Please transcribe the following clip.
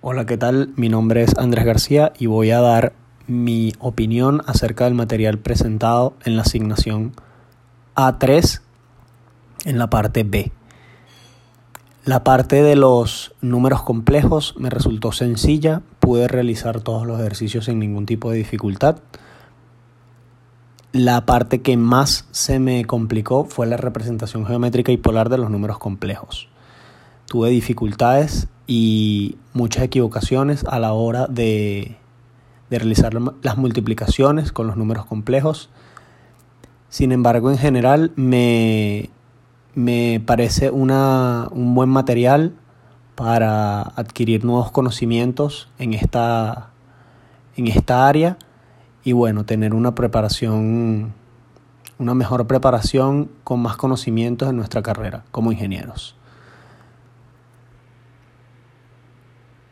Hola, ¿qué tal? Mi nombre es Andrés García y voy a dar mi opinión acerca del material presentado en la asignación A3 en la parte B. La parte de los números complejos me resultó sencilla, pude realizar todos los ejercicios sin ningún tipo de dificultad. La parte que más se me complicó fue la representación geométrica y polar de los números complejos. Tuve dificultades y muchas equivocaciones a la hora de, de realizar las multiplicaciones con los números complejos. Sin embargo, en general me, me parece una, un buen material para adquirir nuevos conocimientos en esta, en esta área y bueno, tener una preparación, una mejor preparación con más conocimientos en nuestra carrera como ingenieros.